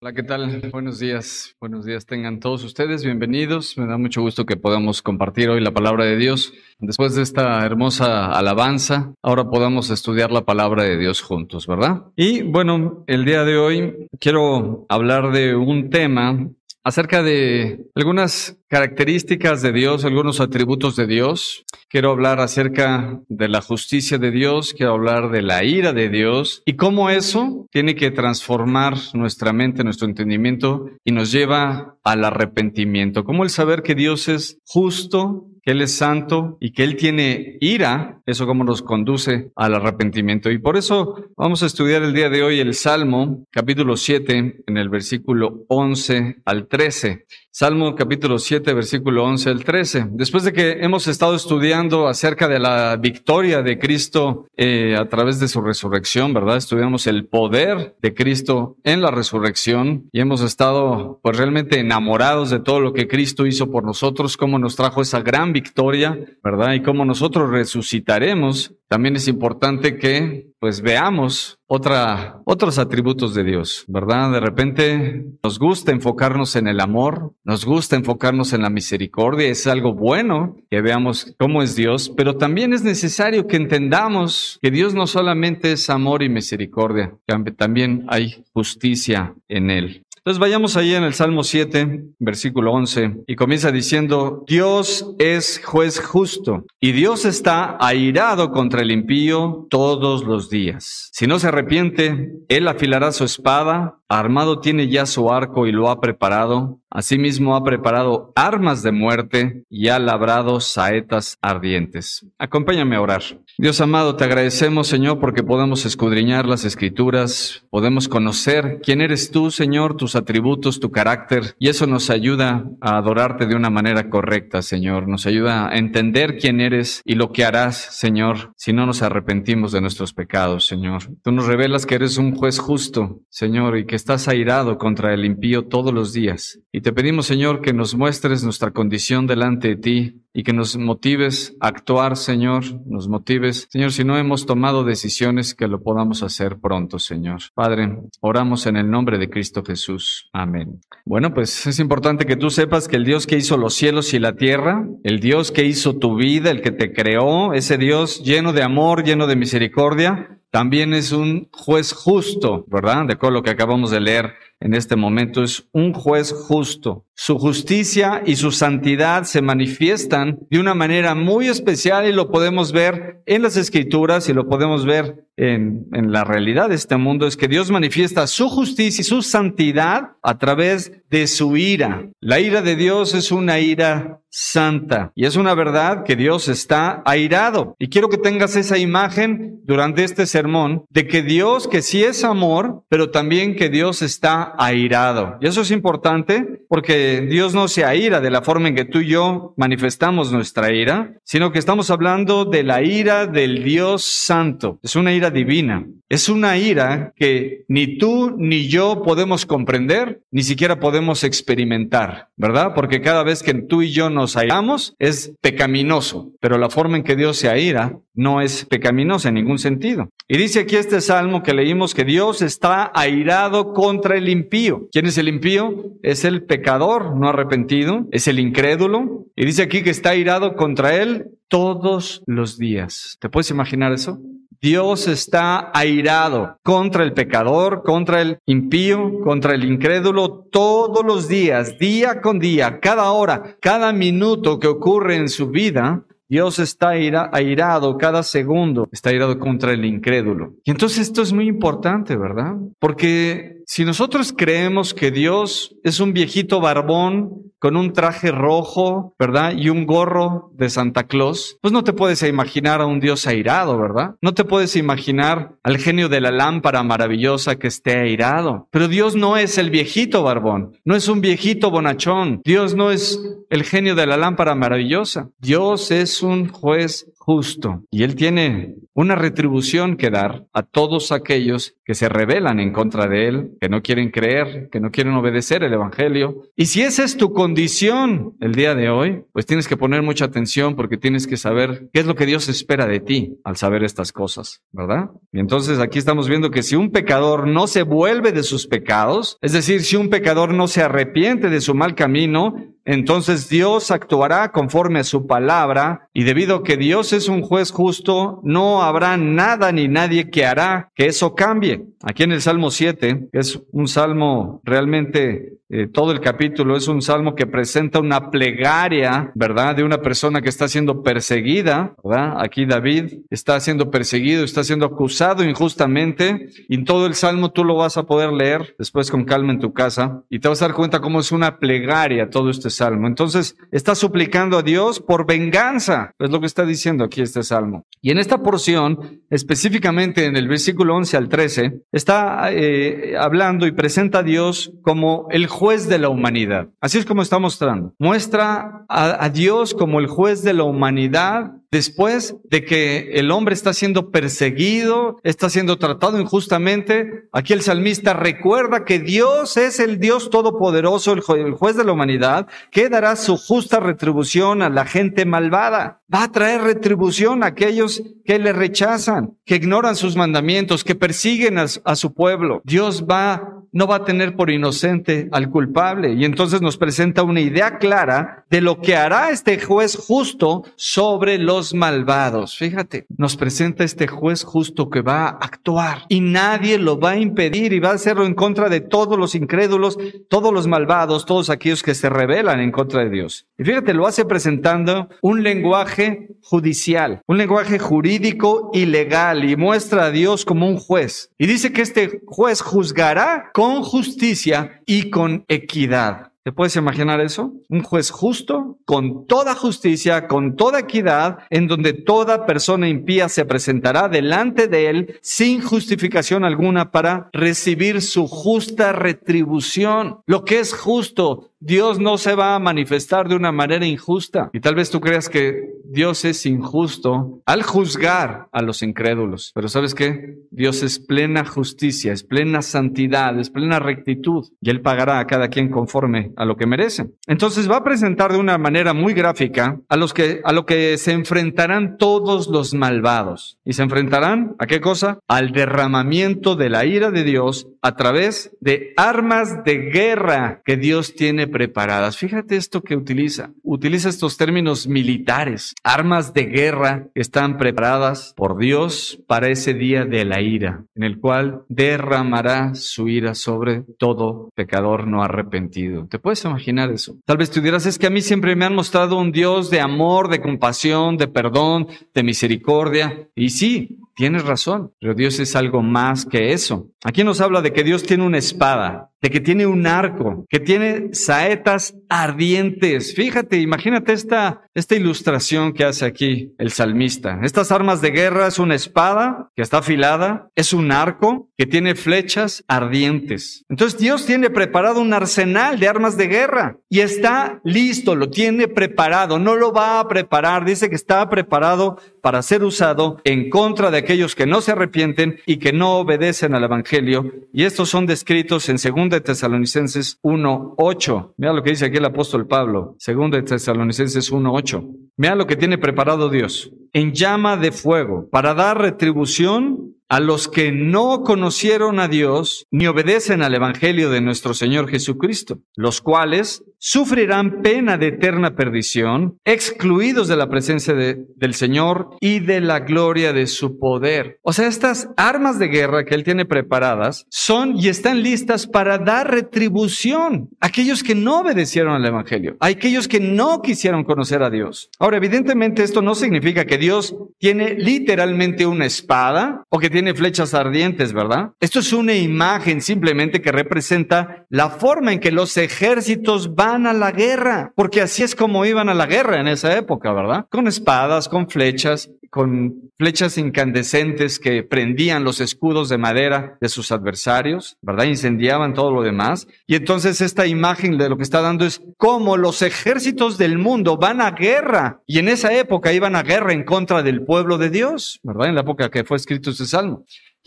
Hola, ¿qué tal? Buenos días. Buenos días tengan todos ustedes. Bienvenidos. Me da mucho gusto que podamos compartir hoy la palabra de Dios. Después de esta hermosa alabanza, ahora podamos estudiar la palabra de Dios juntos, ¿verdad? Y bueno, el día de hoy quiero hablar de un tema acerca de algunas características de Dios, algunos atributos de Dios. Quiero hablar acerca de la justicia de Dios, quiero hablar de la ira de Dios y cómo eso tiene que transformar nuestra mente, nuestro entendimiento y nos lleva al arrepentimiento. Cómo el saber que Dios es justo, que Él es santo y que Él tiene ira, eso como nos conduce al arrepentimiento. Y por eso vamos a estudiar el día de hoy el Salmo capítulo 7 en el versículo 11 al 13. Salmo capítulo 7, versículo 11 al 13. Después de que hemos estado estudiando acerca de la victoria de Cristo eh, a través de su resurrección, ¿verdad? Estudiamos el poder de Cristo en la resurrección y hemos estado pues realmente enamorados de todo lo que Cristo hizo por nosotros, cómo nos trajo esa gran victoria, ¿verdad? Y cómo nosotros resucitaremos. También es importante que pues veamos otra, otros atributos de Dios, ¿verdad? De repente nos gusta enfocarnos en el amor, nos gusta enfocarnos en la misericordia, es algo bueno que veamos cómo es Dios, pero también es necesario que entendamos que Dios no solamente es amor y misericordia, también hay justicia en Él. Entonces vayamos ahí en el Salmo 7, versículo 11, y comienza diciendo, Dios es juez justo y Dios está airado contra el impío todos los días. Si no se arrepiente, Él afilará su espada Armado tiene ya su arco y lo ha preparado. Asimismo ha preparado armas de muerte y ha labrado saetas ardientes. Acompáñame a orar. Dios amado, te agradecemos, Señor, porque podemos escudriñar las escrituras, podemos conocer quién eres tú, Señor, tus atributos, tu carácter, y eso nos ayuda a adorarte de una manera correcta, Señor. Nos ayuda a entender quién eres y lo que harás, Señor, si no nos arrepentimos de nuestros pecados, Señor. Tú nos revelas que eres un juez justo, Señor, y que estás airado contra el impío todos los días. Y te pedimos, Señor, que nos muestres nuestra condición delante de ti y que nos motives a actuar, Señor, nos motives. Señor, si no hemos tomado decisiones, que lo podamos hacer pronto, Señor. Padre, oramos en el nombre de Cristo Jesús. Amén. Bueno, pues es importante que tú sepas que el Dios que hizo los cielos y la tierra, el Dios que hizo tu vida, el que te creó, ese Dios lleno de amor, lleno de misericordia, también es un juez justo, ¿verdad? De acuerdo a lo que acabamos de leer en este momento, es un juez justo. Su justicia y su santidad se manifiestan de una manera muy especial y lo podemos ver en las escrituras y lo podemos ver en, en la realidad de este mundo. Es que Dios manifiesta su justicia y su santidad a través de su ira. La ira de Dios es una ira santa y es una verdad que Dios está airado. Y quiero que tengas esa imagen durante este sermón de que Dios, que sí es amor, pero también que Dios está airado. Y eso es importante porque Dios no se aira de la forma en que tú y yo manifestamos nuestra ira, sino que estamos hablando de la ira del Dios santo. Es una ira divina. Es una ira que ni tú ni yo podemos comprender, ni siquiera podemos experimentar, ¿verdad? Porque cada vez que tú y yo nos airamos es pecaminoso, pero la forma en que Dios se aira no es pecaminosa en ningún sentido. Y dice aquí este salmo que leímos que Dios está airado contra el impío. ¿Quién es el impío? Es el pecador no arrepentido, es el incrédulo. Y dice aquí que está airado contra él todos los días. ¿Te puedes imaginar eso? Dios está airado contra el pecador, contra el impío, contra el incrédulo todos los días, día con día, cada hora, cada minuto que ocurre en su vida. Dios está airado cada segundo, está airado contra el incrédulo. Y entonces esto es muy importante, ¿verdad? Porque si nosotros creemos que Dios es un viejito barbón con un traje rojo, ¿verdad? Y un gorro de Santa Claus, pues no te puedes imaginar a un Dios airado, ¿verdad? No te puedes imaginar al genio de la lámpara maravillosa que esté airado. Pero Dios no es el viejito barbón, no es un viejito bonachón. Dios no es el genio de la lámpara maravillosa. Dios es un juez justo y Él tiene una retribución que dar a todos aquellos que se rebelan en contra de Él, que no quieren creer, que no quieren obedecer el Evangelio. Y si esa es tu condición el día de hoy, pues tienes que poner mucha atención porque tienes que saber qué es lo que Dios espera de ti al saber estas cosas, ¿verdad? Y entonces aquí estamos viendo que si un pecador no se vuelve de sus pecados, es decir, si un pecador no se arrepiente de su mal camino, entonces Dios actuará conforme a su palabra y debido a que Dios es un juez justo, no habrá nada ni nadie que hará que eso cambie. Aquí en el Salmo 7, que es un salmo realmente eh, todo el capítulo es un salmo que presenta una plegaria, ¿verdad? De una persona que está siendo perseguida, ¿verdad? Aquí David está siendo perseguido, está siendo acusado injustamente y en todo el salmo tú lo vas a poder leer después con calma en tu casa y te vas a dar cuenta cómo es una plegaria todo este salmo. Entonces está suplicando a Dios por venganza, es lo que está diciendo aquí este salmo. Y en esta porción, específicamente en el versículo 11 al 13, está eh, hablando y presenta a Dios como el juez de la humanidad. Así es como está mostrando. Muestra a, Dios como el juez de la humanidad después de que el hombre está siendo perseguido, está siendo tratado injustamente, aquí el salmista recuerda que Dios es el Dios todopoderoso, el, juez de la humanidad, que dará su justa retribución a la gente malvada. Va a traer retribución a aquellos que le rechazan, que ignoran sus mandamientos, que persiguen a, a su pueblo. Dios va no va a tener por inocente al culpable. Y entonces nos presenta una idea clara de lo que hará este juez justo sobre los malvados. Fíjate, nos presenta este juez justo que va a actuar y nadie lo va a impedir y va a hacerlo en contra de todos los incrédulos, todos los malvados, todos aquellos que se rebelan en contra de Dios. Y fíjate, lo hace presentando un lenguaje judicial, un lenguaje jurídico y legal y muestra a Dios como un juez. Y dice que este juez juzgará con justicia y con equidad. ¿Te puedes imaginar eso? Un juez justo, con toda justicia, con toda equidad, en donde toda persona impía se presentará delante de él sin justificación alguna para recibir su justa retribución. Lo que es justo, Dios no se va a manifestar de una manera injusta. Y tal vez tú creas que Dios es injusto al juzgar a los incrédulos. Pero ¿sabes qué? Dios es plena justicia, es plena santidad, es plena rectitud. Y Él pagará a cada quien conforme a lo que merece. Entonces va a presentar de una manera muy gráfica a los que, a lo que se enfrentarán todos los malvados. Y se enfrentarán a qué cosa? Al derramamiento de la ira de Dios a través de armas de guerra que Dios tiene preparadas. Fíjate esto que utiliza. Utiliza estos términos militares, armas de guerra están preparadas por Dios para ese día de la ira, en el cual derramará su ira sobre todo pecador no arrepentido. ¿Te puedes imaginar eso? Tal vez tú dirás, es que a mí siempre me han mostrado un Dios de amor, de compasión, de perdón, de misericordia. Y sí, Tienes razón, pero Dios es algo más que eso. Aquí nos habla de que Dios tiene una espada, de que tiene un arco, que tiene saetas ardientes. Fíjate, imagínate esta, esta ilustración que hace aquí el salmista. Estas armas de guerra es una espada que está afilada, es un arco que tiene flechas ardientes. Entonces Dios tiene preparado un arsenal de armas de guerra y está listo, lo tiene preparado, no lo va a preparar, dice que está preparado para ser usado en contra de aquellos que no se arrepienten y que no obedecen al Evangelio. Y estos son descritos en 2 de Tesalonicenses 1.8. Mira lo que dice aquí el apóstol Pablo. 2 de Tesalonicenses 1.8. Mira lo que tiene preparado Dios. En llama de fuego para dar retribución a los que no conocieron a Dios ni obedecen al Evangelio de nuestro Señor Jesucristo, los cuales sufrirán pena de eterna perdición, excluidos de la presencia del Señor y de la gloria de su poder. O sea, estas armas de guerra que Él tiene preparadas son y están listas para dar retribución a aquellos que no obedecieron al Evangelio, a aquellos que no quisieron conocer a Dios. Ahora, evidentemente esto no significa que Dios tiene literalmente una espada o que flechas ardientes, ¿verdad? Esto es una imagen simplemente que representa la forma en que los ejércitos van a la guerra, porque así es como iban a la guerra en esa época, ¿verdad? Con espadas, con flechas, con flechas incandescentes que prendían los escudos de madera de sus adversarios, ¿verdad? Incendiaban todo lo demás. Y entonces esta imagen de lo que está dando es cómo los ejércitos del mundo van a guerra. Y en esa época iban a guerra en contra del pueblo de Dios, ¿verdad? En la época que fue escrito este salmo.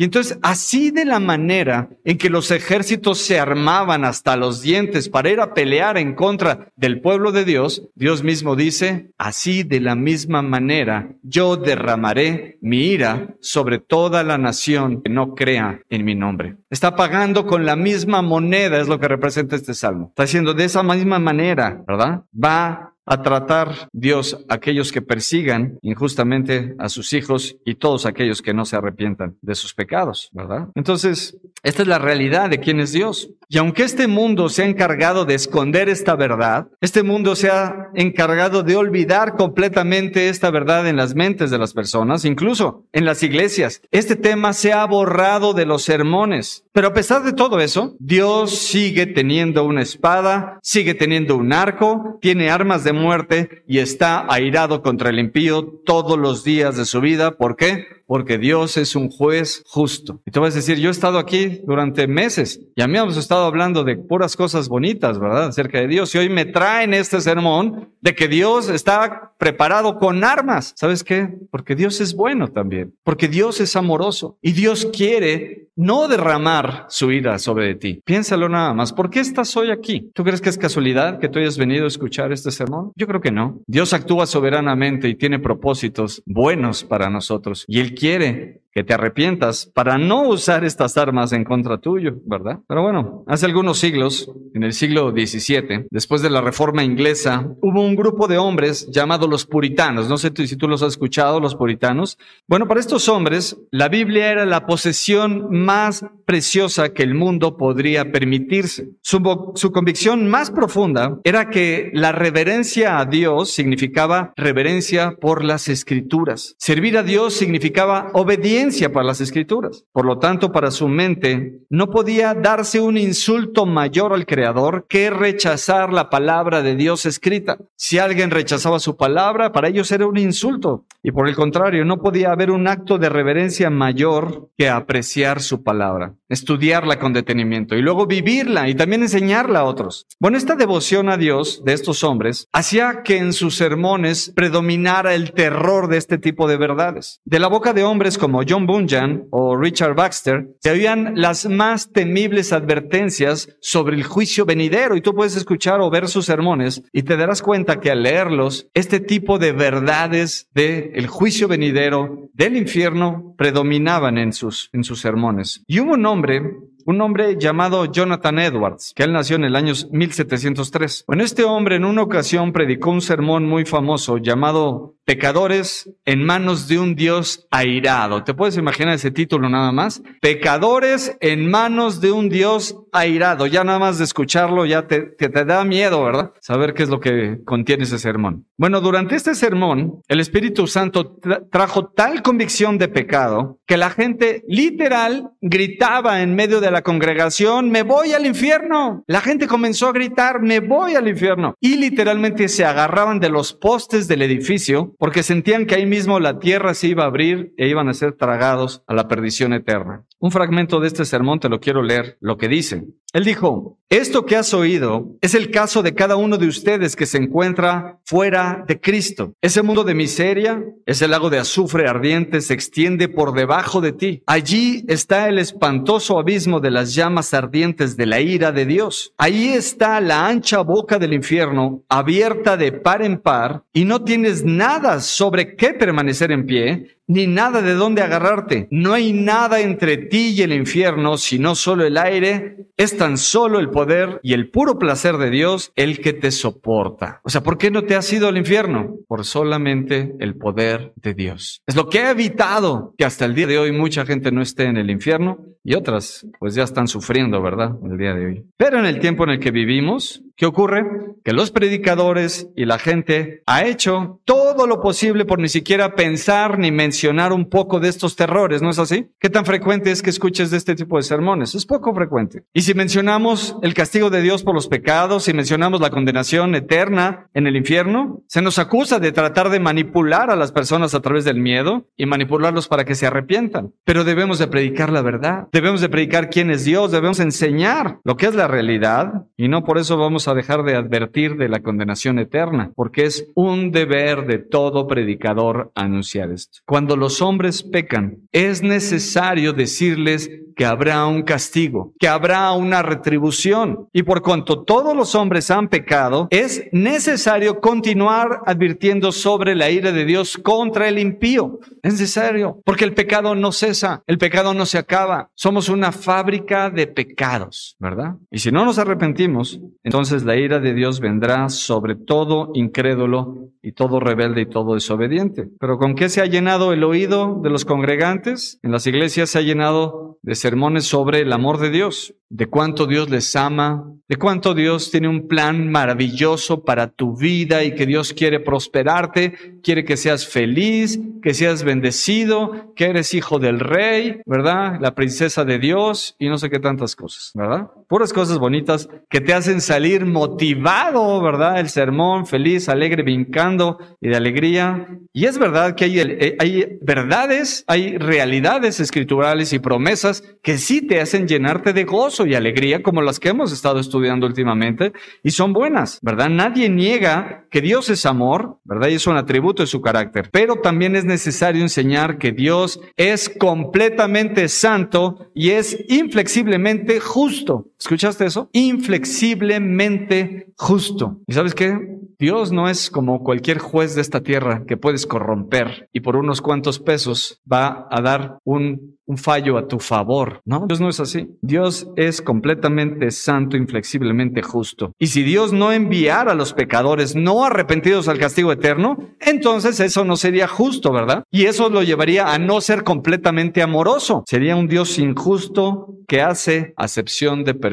Y entonces, así de la manera en que los ejércitos se armaban hasta los dientes para ir a pelear en contra del pueblo de Dios, Dios mismo dice, así de la misma manera yo derramaré mi ira sobre toda la nación que no crea en mi nombre. Está pagando con la misma moneda, es lo que representa este salmo. Está diciendo de esa misma manera, ¿verdad? Va a tratar Dios a aquellos que persigan injustamente a sus hijos y todos aquellos que no se arrepientan de sus pecados, ¿verdad? Entonces, esta es la realidad de quién es Dios. Y aunque este mundo se ha encargado de esconder esta verdad, este mundo se ha encargado de olvidar completamente esta verdad en las mentes de las personas, incluso en las iglesias. Este tema se ha borrado de los sermones. Pero a pesar de todo eso, Dios sigue teniendo una espada, sigue teniendo un arco, tiene armas de muerte y está airado contra el impío todos los días de su vida. ¿Por qué? Porque Dios es un juez justo. Y tú vas a decir, yo he estado aquí durante meses y a mí hemos estado hablando de puras cosas bonitas, ¿verdad? Acerca de Dios. Y hoy me traen este sermón de que Dios está preparado con armas. ¿Sabes qué? Porque Dios es bueno también. Porque Dios es amoroso. Y Dios quiere no derramar su ira sobre ti. Piénsalo nada más. ¿Por qué estás hoy aquí? ¿Tú crees que es casualidad que tú hayas venido a escuchar este sermón? Yo creo que no. Dios actúa soberanamente y tiene propósitos buenos para nosotros. Y Él quiere que te arrepientas para no usar estas armas en contra tuyo, ¿verdad? Pero bueno, hace algunos siglos, en el siglo XVII, después de la reforma inglesa, hubo un grupo de hombres llamados los puritanos. No sé si tú los has escuchado, los puritanos. Bueno, para estos hombres, la Biblia era la posesión más preciosa que el mundo podría permitirse. Su, su convicción más profunda era que la reverencia a Dios significaba reverencia por las escrituras. Servir a Dios significaba obediencia para las escrituras. Por lo tanto, para su mente no podía darse un insulto mayor al Creador que rechazar la palabra de Dios escrita. Si alguien rechazaba su palabra, para ellos era un insulto. Y por el contrario, no podía haber un acto de reverencia mayor que apreciar su palabra, estudiarla con detenimiento y luego vivirla y también enseñarla a otros. Bueno, esta devoción a Dios de estos hombres hacía que en sus sermones predominara el terror de este tipo de verdades. De la boca de hombres como John Bunyan o Richard Baxter, se oían las más temibles advertencias sobre el juicio venidero y tú puedes escuchar o ver sus sermones y te darás cuenta que al leerlos, este tipo de verdades de el juicio venidero del infierno predominaban en sus, en sus sermones. Y hubo un hombre un hombre llamado Jonathan Edwards, que él nació en el año 1703. Bueno, este hombre en una ocasión predicó un sermón muy famoso llamado Pecadores en manos de un Dios airado. ¿Te puedes imaginar ese título nada más? Pecadores en manos de un Dios airado. Ya nada más de escucharlo ya te, te, da miedo, ¿verdad? Saber qué es lo que contiene ese sermón. Bueno, durante este sermón, el Espíritu Santo trajo tal convicción de pecado que la gente literal gritaba en medio de la congregación, me voy al infierno. La gente comenzó a gritar, me voy al infierno. Y literalmente se agarraban de los postes del edificio porque sentían que ahí mismo la tierra se iba a abrir e iban a ser tragados a la perdición eterna. Un fragmento de este sermón te lo quiero leer, lo que dice. Él dijo, esto que has oído es el caso de cada uno de ustedes que se encuentra fuera de Cristo. Ese mundo de miseria, ese lago de azufre ardiente se extiende por debajo de ti. Allí está el espantoso abismo de las llamas ardientes de la ira de Dios. Ahí está la ancha boca del infierno abierta de par en par y no tienes nada sobre qué permanecer en pie ni nada de dónde agarrarte. No hay nada entre ti y el infierno, sino solo el aire. Es tan solo el poder y el puro placer de Dios el que te soporta. O sea, ¿por qué no te has ido al infierno? Por solamente el poder de Dios. Es lo que ha evitado que hasta el día de hoy mucha gente no esté en el infierno y otras pues ya están sufriendo, ¿verdad? El día de hoy. Pero en el tiempo en el que vivimos, ¿qué ocurre? Que los predicadores y la gente ha hecho todo lo posible por ni siquiera pensar ni mencionar un poco de estos terrores, ¿no es así? ¿Qué tan frecuente es que escuches de este tipo de sermones? Es poco frecuente. Y si mencionamos el castigo de Dios por los pecados, si mencionamos la condenación eterna en el infierno, se nos acusa de tratar de manipular a las personas a través del miedo y manipularlos para que se arrepientan. Pero debemos de predicar la verdad. Debemos de predicar quién es Dios, debemos enseñar lo que es la realidad y no por eso vamos a a dejar de advertir de la condenación eterna, porque es un deber de todo predicador anunciar esto. Cuando los hombres pecan, es necesario decirles que habrá un castigo, que habrá una retribución. Y por cuanto todos los hombres han pecado, es necesario continuar advirtiendo sobre la ira de Dios contra el impío. Es necesario, porque el pecado no cesa, el pecado no se acaba. Somos una fábrica de pecados, ¿verdad? Y si no nos arrepentimos, entonces la ira de Dios vendrá sobre todo incrédulo y todo rebelde y todo desobediente. Pero ¿con qué se ha llenado el oído de los congregantes? En las iglesias se ha llenado de sermones sobre el amor de Dios, de cuánto Dios les ama, de cuánto Dios tiene un plan maravilloso para tu vida y que Dios quiere prosperarte, quiere que seas feliz, que seas bendecido, que eres hijo del rey, ¿verdad? La princesa de Dios y no sé qué tantas cosas, ¿verdad? Puras cosas bonitas que te hacen salir motivado, ¿verdad? El sermón, feliz, alegre, brincando y de alegría. Y es verdad que hay, eh, hay verdades, hay realidades escriturales y promesas que sí te hacen llenarte de gozo y alegría como las que hemos estado estudiando últimamente y son buenas, ¿verdad? Nadie niega que Dios es amor, ¿verdad? Y es un atributo de su carácter, pero también es necesario enseñar que Dios es completamente santo y es inflexiblemente justo. ¿Escuchaste eso? Inflexiblemente justo. ¿Y sabes qué? Dios no es como cualquier juez de esta tierra que puedes corromper y por unos cuantos pesos va a dar un un fallo a tu favor. No, Dios no es así. Dios es completamente santo, inflexiblemente justo. Y si Dios no enviara a los pecadores no arrepentidos al castigo eterno, entonces eso no sería justo, ¿verdad? Y eso lo llevaría a no ser completamente amoroso. Sería un Dios injusto que hace acepción de personas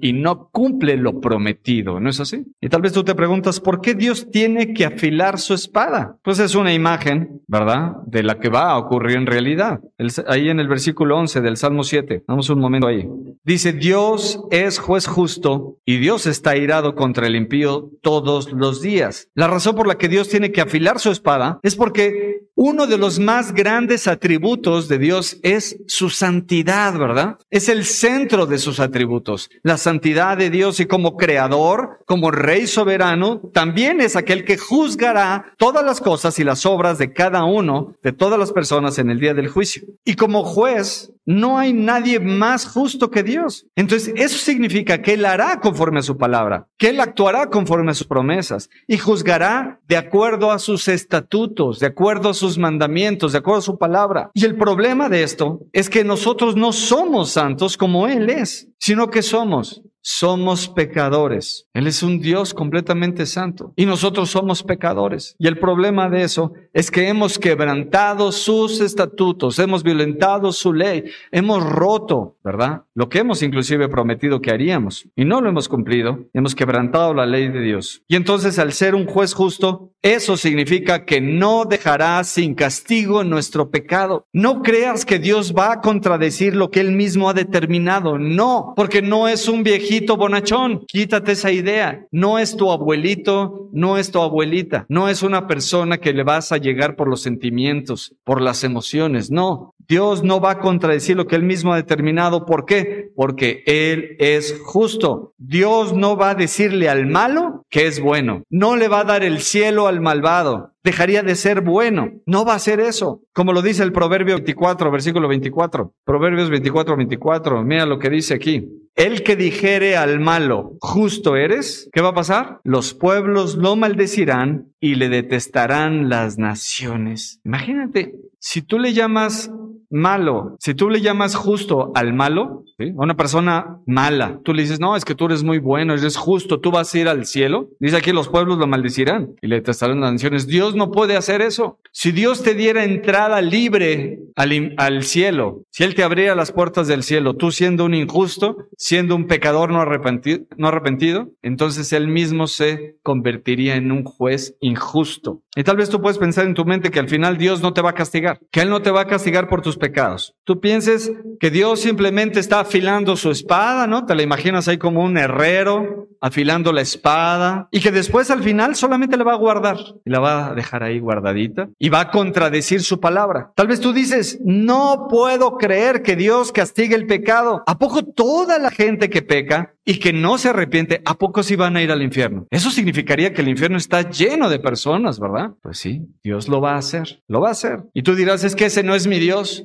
y no cumple lo prometido, ¿no es así? Y tal vez tú te preguntas, ¿por qué Dios tiene que afilar su espada? Pues es una imagen, ¿verdad? De la que va a ocurrir en realidad. ahí en el versículo 11 del Salmo 7. Vamos un momento ahí. Dice, Dios es juez justo y Dios está irado contra el impío todos los días. La razón por la que Dios tiene que afilar su espada es porque uno de los más grandes atributos de Dios es su santidad, ¿verdad? Es el centro de sus atributos. La santidad de Dios y como creador, como rey soberano, también es aquel que juzgará todas las cosas y las obras de cada uno, de todas las personas en el día del juicio. Y como juez, no hay nadie más justo que Dios. Entonces, eso significa que Él hará conforme a su palabra, que Él actuará conforme a sus promesas y juzgará de acuerdo a sus estatutos, de acuerdo a sus mandamientos, de acuerdo a su palabra. Y el problema de esto es que nosotros no somos santos como Él es, sino que somos somos pecadores. Él es un Dios completamente santo y nosotros somos pecadores. Y el problema de eso es que hemos quebrantado sus estatutos, hemos violentado su ley, hemos roto, ¿verdad? Lo que hemos inclusive prometido que haríamos y no lo hemos cumplido, hemos quebrantado la ley de Dios. Y entonces al ser un juez justo, eso significa que no dejará sin castigo nuestro pecado. No creas que Dios va a contradecir lo que él mismo ha determinado. No, porque no es un viejito bonachón. Quítate esa idea. No es tu abuelito, no es tu abuelita. No es una persona que le vas a llegar por los sentimientos, por las emociones. No. Dios no va a contradecir lo que él mismo ha determinado. ¿Por qué? Porque él es justo. Dios no va a decirle al malo que es bueno. No le va a dar el cielo al malvado dejaría de ser bueno. No va a ser eso. Como lo dice el Proverbio 24, versículo 24. Proverbios 24, 24. Mira lo que dice aquí. El que dijere al malo, justo eres, ¿qué va a pasar? Los pueblos lo maldecirán y le detestarán las naciones. Imagínate, si tú le llamas malo, si tú le llamas justo al malo, a una persona mala, tú le dices, no, es que tú eres muy bueno, eres justo, tú vas a ir al cielo. Dice aquí, los pueblos lo maldecirán y le detestarán las naciones. Dios no puede hacer eso. Si Dios te diera entrada libre al, al cielo, si Él te abriera las puertas del cielo, tú siendo un injusto, siendo un pecador no arrepentido, no arrepentido entonces Él mismo se convertiría en un juez injusto. Y tal vez tú puedes pensar en tu mente que al final Dios no te va a castigar, que Él no te va a castigar por tus pecados Tú pienses que Dios simplemente está afilando su espada, ¿no? Te la imaginas ahí como un herrero afilando la espada y que después al final solamente la va a guardar y la va a dejar ahí guardadita y va a contradecir su palabra. Tal vez tú dices, no puedo creer que Dios castigue el pecado. ¿A poco toda la gente que peca y que no se arrepiente, ¿a poco sí van a ir al infierno? Eso significaría que el infierno está lleno de personas, ¿verdad? Pues sí, Dios lo va a hacer, lo va a hacer. Y tú dirás, es que ese no es mi Dios.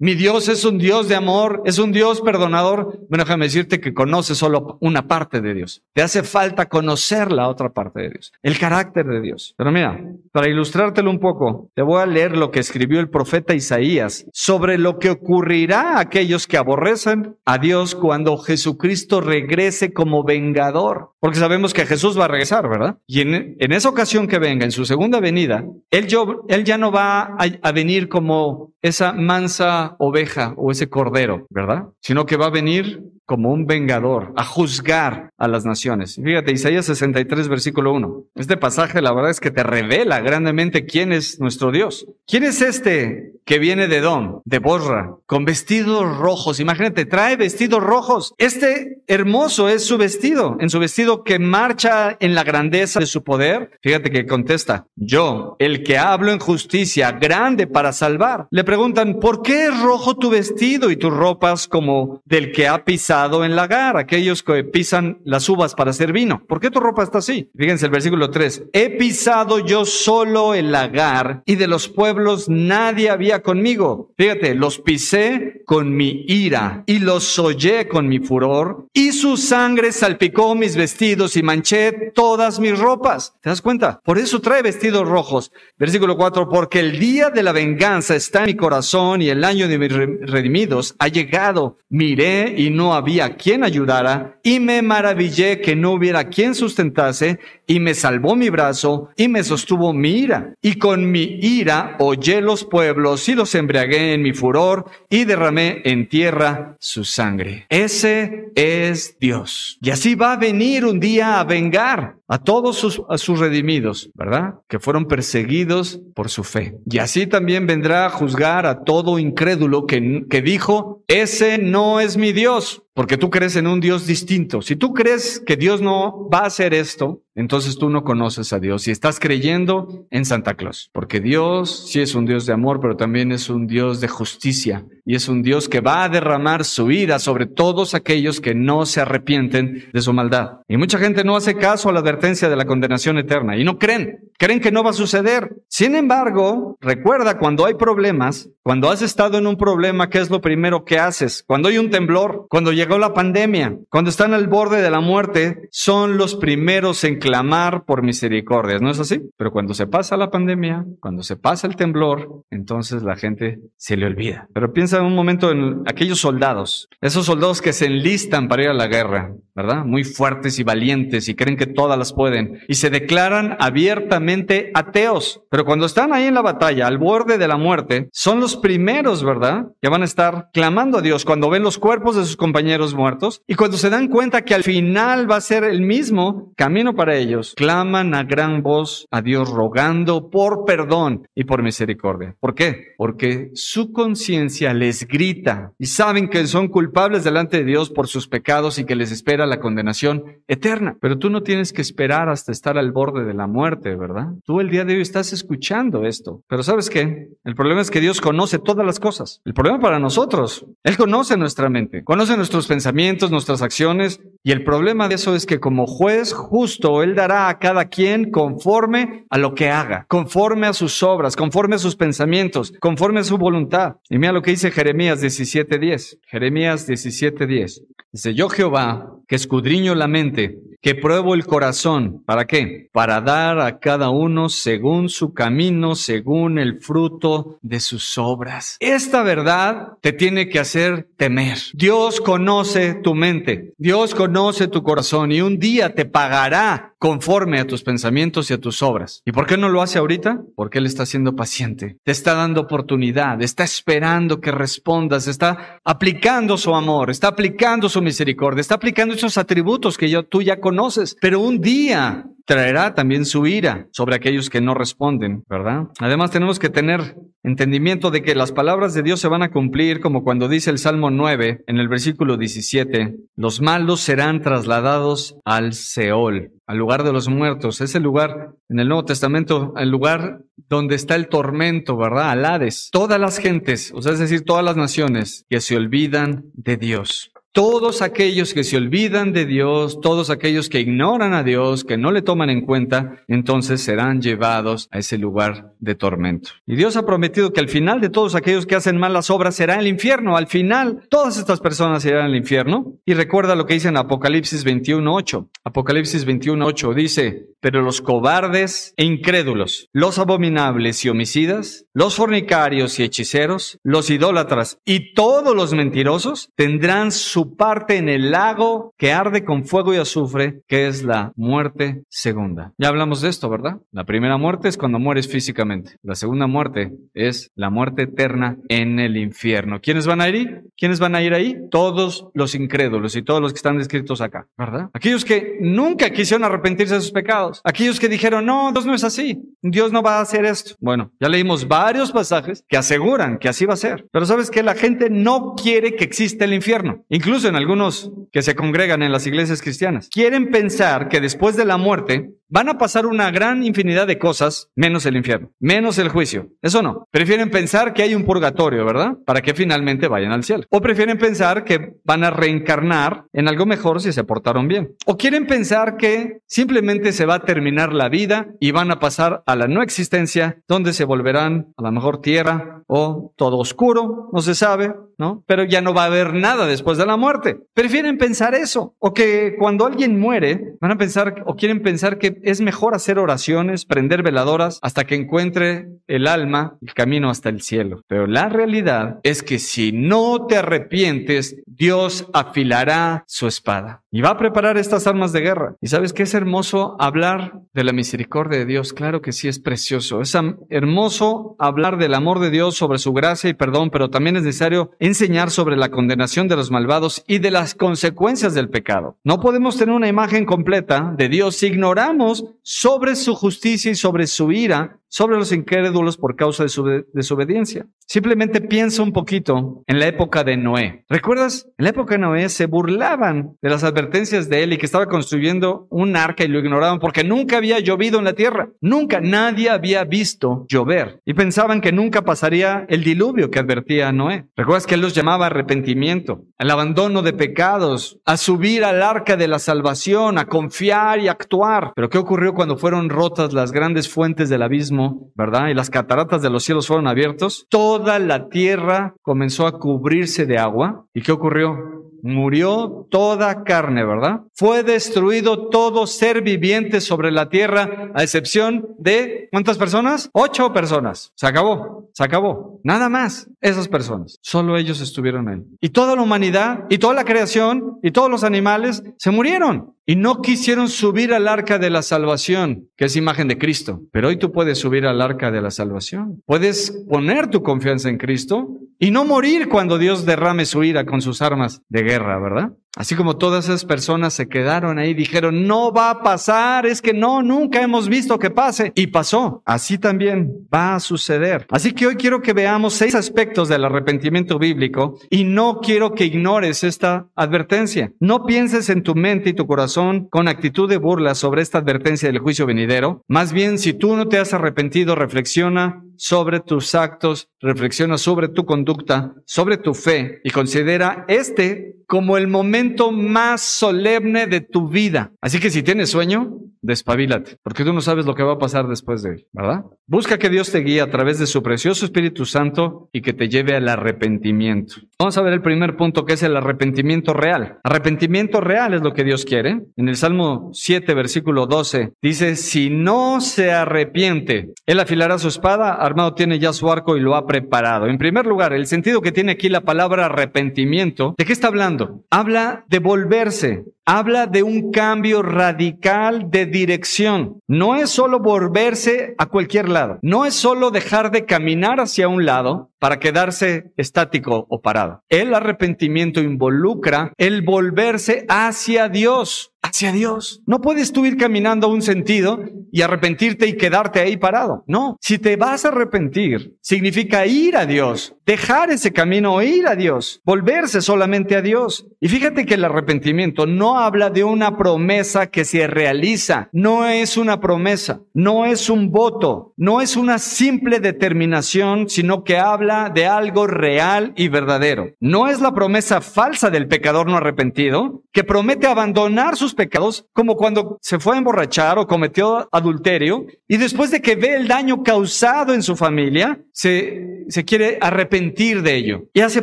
Mi Dios es un Dios de amor, es un Dios perdonador. Bueno, déjame decirte que conoces solo una parte de Dios. Te hace falta conocer la otra parte de Dios, el carácter de Dios. Pero mira, para ilustrártelo un poco, te voy a leer lo que escribió el profeta Isaías sobre lo que ocurrirá a aquellos que aborrecen a Dios cuando Jesucristo regrese como vengador. Porque sabemos que Jesús va a regresar, ¿verdad? Y en, esa ocasión que venga, en su segunda venida, él, ya no va a venir como esa mansa oveja o ese cordero, ¿verdad? Sino que va a venir como un vengador, a juzgar a las naciones. Fíjate, Isaías 63, versículo 1. Este pasaje, la verdad es que te revela grandemente quién es nuestro Dios. ¿Quién es este que viene de Don, de Borra, con vestidos rojos? Imagínate, trae vestidos rojos. Este hermoso es su vestido, en su vestido que marcha en la grandeza de su poder. Fíjate que contesta, yo, el que hablo en justicia, grande para salvar. Le preguntan, ¿por qué es rojo tu vestido y tus ropas como del que ha pisado? En lagar, aquellos que pisan las uvas para hacer vino. ¿Por qué tu ropa está así? Fíjense el versículo 3. He pisado yo solo el lagar y de los pueblos nadie había conmigo. Fíjate, los pisé con mi ira y los hollé con mi furor y su sangre salpicó mis vestidos y manché todas mis ropas. ¿Te das cuenta? Por eso trae vestidos rojos. Versículo 4, porque el día de la venganza está en mi corazón y el año de mis redimidos ha llegado. Miré y no había había quien ayudara, y me maravillé que no hubiera quien sustentase, y me salvó mi brazo, y me sostuvo mi ira. Y con mi ira hollé los pueblos, y los embriagué en mi furor, y derramé en tierra su sangre. Ese es Dios. Y así va a venir un día a vengar a todos sus, a sus redimidos, ¿verdad? Que fueron perseguidos por su fe. Y así también vendrá a juzgar a todo incrédulo que, que dijo, ese no es mi Dios porque tú crees en un Dios distinto. Si tú crees que Dios no va a hacer esto, entonces tú no conoces a Dios y estás creyendo en Santa Claus, porque Dios sí es un Dios de amor, pero también es un Dios de justicia y es un Dios que va a derramar su ira sobre todos aquellos que no se arrepienten de su maldad. Y mucha gente no hace caso a la advertencia de la condenación eterna y no creen, creen que no va a suceder. Sin embargo, recuerda cuando hay problemas, cuando has estado en un problema, ¿qué es lo primero que haces? Cuando hay un temblor, cuando llegó la pandemia, cuando están al borde de la muerte, son los primeros en clamar por misericordias, ¿no es así? Pero cuando se pasa la pandemia, cuando se pasa el temblor, entonces la gente se le olvida. Pero piensa un momento en aquellos soldados, esos soldados que se enlistan para ir a la guerra, ¿verdad? Muy fuertes y valientes y creen que todas las pueden y se declaran abiertamente ateos. Pero cuando están ahí en la batalla, al borde de la muerte, son los primeros, ¿verdad? Que van a estar clamando a Dios cuando ven los cuerpos de sus compañeros muertos y cuando se dan cuenta que al final va a ser el mismo camino para ellos, claman a gran voz a Dios rogando por perdón y por misericordia. ¿Por qué? Porque su conciencia les grita y saben que son culpables delante de Dios por sus pecados y que les espera la condenación eterna. Pero tú no tienes que esperar hasta estar al borde de la muerte, ¿verdad? Tú el día de hoy estás escuchando esto. Pero ¿sabes qué? El problema es que Dios conoce todas las cosas. El problema para nosotros, Él conoce nuestra mente, conoce nuestros pensamientos, nuestras acciones, y el problema de eso es que como juez justo, Él dará a cada quien conforme a lo que haga, conforme a sus obras, conforme a sus pensamientos, conforme a su voluntad. Y mira lo que dice Jeremías 17:10. Jeremías 17:10. Dice, yo Jehová, que escudriño la mente, que pruebo el corazón. ¿Para qué? Para dar a cada uno según su camino, según el fruto de sus obras. Esta verdad te tiene que hacer temer. Dios conoce tu mente, Dios conoce tu corazón y un día te pagará conforme a tus pensamientos y a tus obras. ¿Y por qué no lo hace ahorita? Porque Él está siendo paciente, te está dando oportunidad, está esperando que respondas, está aplicando su amor, está aplicando su misericordia, está aplicando esos atributos que yo, tú ya conoces. Pero un día traerá también su ira sobre aquellos que no responden, ¿verdad? Además tenemos que tener entendimiento de que las palabras de Dios se van a cumplir como cuando dice el Salmo 9 en el versículo 17, los malos serán trasladados al Seol, al lugar de los muertos. Es el lugar en el Nuevo Testamento, el lugar donde está el tormento, ¿verdad? Al Hades. Todas las gentes, o sea, es decir, todas las naciones que se olvidan de Dios. Todos aquellos que se olvidan de Dios, todos aquellos que ignoran a Dios, que no le toman en cuenta, entonces serán llevados a ese lugar de tormento. Y Dios ha prometido que al final de todos aquellos que hacen malas obras será el infierno. Al final, todas estas personas irán al infierno. Y recuerda lo que dice en Apocalipsis 21.8. Apocalipsis 21.8 dice, pero los cobardes e incrédulos, los abominables y homicidas, los fornicarios y hechiceros, los idólatras y todos los mentirosos tendrán su parte en el lago que arde con fuego y azufre, que es la muerte segunda. Ya hablamos de esto, ¿verdad? La primera muerte es cuando mueres físicamente. La segunda muerte es la muerte eterna en el infierno. ¿Quiénes van a ir? ¿Quiénes van a ir ahí? Todos los incrédulos y todos los que están descritos acá, ¿verdad? Aquellos que nunca quisieron arrepentirse de sus pecados. Aquellos que dijeron, no, Dios no es así. Dios no va a hacer esto. Bueno, ya leímos varios pasajes que aseguran que así va a ser. Pero sabes que la gente no quiere que exista el infierno. Incluso en algunos que se congregan en las iglesias cristianas. Quieren pensar que después de la muerte van a pasar una gran infinidad de cosas, menos el infierno, menos el juicio. Eso no. Prefieren pensar que hay un purgatorio, ¿verdad? Para que finalmente vayan al cielo. O prefieren pensar que van a reencarnar en algo mejor si se portaron bien. O quieren pensar que simplemente se va a terminar la vida y van a pasar a la no existencia, donde se volverán a la mejor tierra o todo oscuro, no se sabe, ¿no? Pero ya no va a haber nada después de la muerte. Prefieren pensar eso. O que cuando alguien muere, van a pensar o quieren pensar que es mejor hacer oraciones, prender veladoras hasta que encuentre el alma el camino hasta el cielo. Pero la realidad es que si no te arrepientes, Dios afilará su espada y va a preparar estas armas de guerra. Y sabes que es hermoso hablar de la misericordia de Dios. Claro que sí es precioso. Es hermoso hablar del amor de Dios sobre su gracia y perdón, pero también es necesario enseñar sobre la condenación de los malvados y de las consecuencias del pecado. No podemos tener una imagen completa de Dios si ignoramos sobre su justicia y sobre su ira sobre los incrédulos por causa de su desobediencia. Simplemente piensa un poquito en la época de Noé. ¿Recuerdas? En la época de Noé se burlaban de las advertencias de él y que estaba construyendo un arca y lo ignoraban porque nunca había llovido en la tierra. Nunca, nadie había visto llover. Y pensaban que nunca pasaría el diluvio que advertía a Noé. ¿Recuerdas que él los llamaba arrepentimiento, al abandono de pecados, a subir al arca de la salvación, a confiar y actuar? Pero ¿qué ocurrió cuando fueron rotas las grandes fuentes del abismo? ¿Verdad? Y las cataratas de los cielos fueron abiertos. Toda la tierra comenzó a cubrirse de agua. ¿Y qué ocurrió? Murió toda carne, ¿verdad? Fue destruido todo ser viviente sobre la tierra, a excepción de ¿cuántas personas? Ocho personas. Se acabó, se acabó. Nada más, esas personas. Solo ellos estuvieron ahí. Y toda la humanidad, y toda la creación, y todos los animales se murieron y no quisieron subir al arca de la salvación, que es imagen de Cristo. Pero hoy tú puedes subir al arca de la salvación. Puedes poner tu confianza en Cristo y no morir cuando Dios derrame su ira con sus armas de guerra, ¿verdad? Así como todas esas personas se quedaron ahí, dijeron, no va a pasar, es que no, nunca hemos visto que pase. Y pasó. Así también va a suceder. Así que hoy quiero que veamos seis aspectos del arrepentimiento bíblico y no quiero que ignores esta advertencia. No pienses en tu mente y tu corazón con actitud de burla sobre esta advertencia del juicio venidero. Más bien, si tú no te has arrepentido, reflexiona sobre tus actos, reflexiona sobre tu conducta, sobre tu fe y considera este como el momento más solemne de tu vida. Así que si tienes sueño, despabilate, porque tú no sabes lo que va a pasar después de él, ¿verdad? Busca que Dios te guíe a través de su precioso Espíritu Santo y que te lleve al arrepentimiento. Vamos a ver el primer punto que es el arrepentimiento real. Arrepentimiento real es lo que Dios quiere. En el Salmo 7, versículo 12, dice, si no se arrepiente, él afilará su espada, armado tiene ya su arco y lo ha preparado. En primer lugar, el sentido que tiene aquí la palabra arrepentimiento, ¿de qué está hablando? Habla de volverse, habla de un cambio radical de dirección. No es solo volverse a cualquier lado. No es solo dejar de caminar hacia un lado para quedarse estático o parado. El arrepentimiento involucra el volverse hacia Dios hacia Dios. No puedes tú ir caminando un sentido y arrepentirte y quedarte ahí parado. No, si te vas a arrepentir, significa ir a Dios, dejar ese camino, ir a Dios, volverse solamente a Dios. Y fíjate que el arrepentimiento no habla de una promesa que se realiza, no es una promesa, no es un voto, no es una simple determinación, sino que habla de algo real y verdadero. No es la promesa falsa del pecador no arrepentido, que promete abandonar sus pecados, como cuando se fue a emborrachar o cometió adulterio, y después de que ve el daño causado en su familia, se, se quiere arrepentir de ello. Y hace